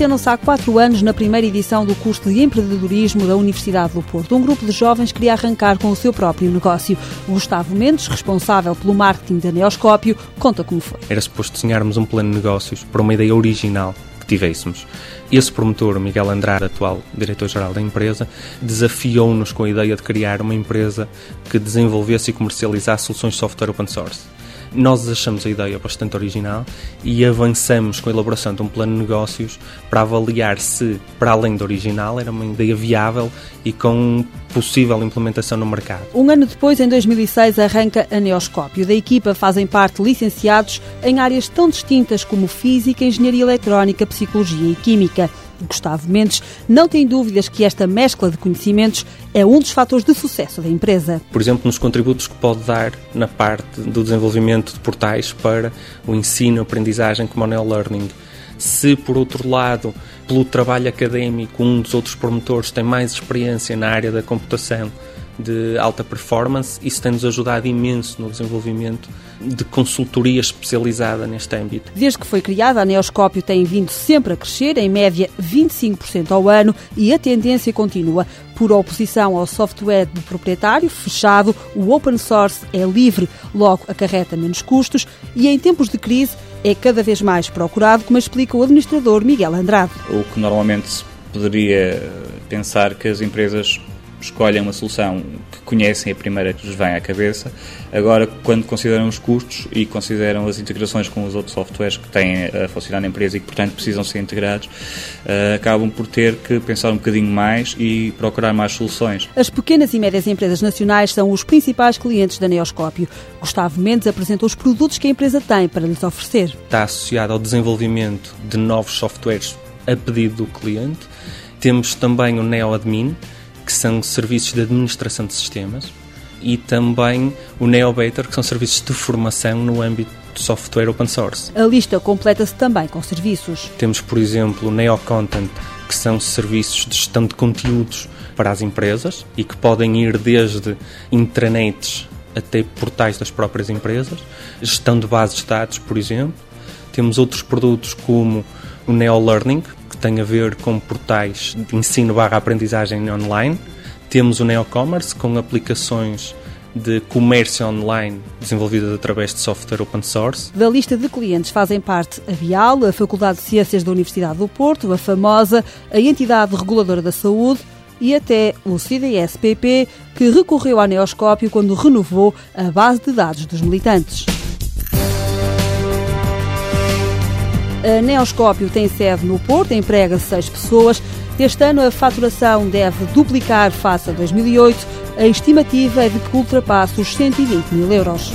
lecionam-se há quatro anos na primeira edição do curso de empreendedorismo da Universidade do Porto. Um grupo de jovens queria arrancar com o seu próprio negócio. Gustavo Mendes, responsável pelo marketing da Neoscópio, conta como foi. Era suposto desenharmos um plano de negócios para uma ideia original que tivéssemos. Esse promotor, Miguel Andrade, atual diretor-geral da empresa, desafiou-nos com a ideia de criar uma empresa que desenvolvesse e comercializasse soluções de software open source. Nós achamos a ideia bastante original e avançamos com a elaboração de um plano de negócios para avaliar se, para além do original, era uma ideia viável e com possível implementação no mercado. Um ano depois, em 2006, arranca a Neoscópio. Da equipa fazem parte licenciados em áreas tão distintas como física, engenharia eletrónica, psicologia e química. Gustavo Mendes não tem dúvidas que esta mescla de conhecimentos é um dos fatores de sucesso da empresa. Por exemplo, nos contributos que pode dar na parte do desenvolvimento de portais para o ensino, aprendizagem como o Learning. Se, por outro lado, pelo trabalho académico, um dos outros promotores tem mais experiência na área da computação de alta performance, isso tem-nos ajudado imenso no desenvolvimento de consultoria especializada neste âmbito. Desde que foi criada, a Neoscópio tem vindo sempre a crescer, em média 25% ao ano, e a tendência continua. Por oposição ao software de proprietário fechado, o open source é livre, logo acarreta menos custos e em tempos de crise é cada vez mais procurado, como explica o administrador Miguel Andrade. O que normalmente se poderia pensar que as empresas escolhem uma solução que conhecem a primeira que lhes vem à cabeça. Agora, quando consideram os custos e consideram as integrações com os outros softwares que têm a funcionar na empresa e que, portanto, precisam ser integrados, uh, acabam por ter que pensar um bocadinho mais e procurar mais soluções. As pequenas e médias empresas nacionais são os principais clientes da Neoscópio. Gustavo Mendes apresentou os produtos que a empresa tem para lhes oferecer. Está associado ao desenvolvimento de novos softwares a pedido do cliente. Temos também o NeoAdmin, que são serviços de administração de sistemas, e também o NeoBater, que são serviços de formação no âmbito de software open source. A lista completa-se também com serviços. Temos, por exemplo, o NeoContent, que são serviços de gestão de conteúdos para as empresas e que podem ir desde intranets até portais das próprias empresas, gestão de bases de dados, por exemplo. Temos outros produtos como o Neo Learning, tem a ver com portais de ensino barra aprendizagem online. Temos o NeoCommerce com aplicações de comércio online desenvolvidas através de software open source. Da lista de clientes fazem parte a Bial, a Faculdade de Ciências da Universidade do Porto, a Famosa, a Entidade Reguladora da Saúde e até o CDS-PP, que recorreu à Neoscópio quando renovou a base de dados dos militantes. A Neoscópio tem sede no Porto, emprega seis pessoas. Este ano a faturação deve duplicar face a 2008. A estimativa é de que ultrapasse os 120 mil euros.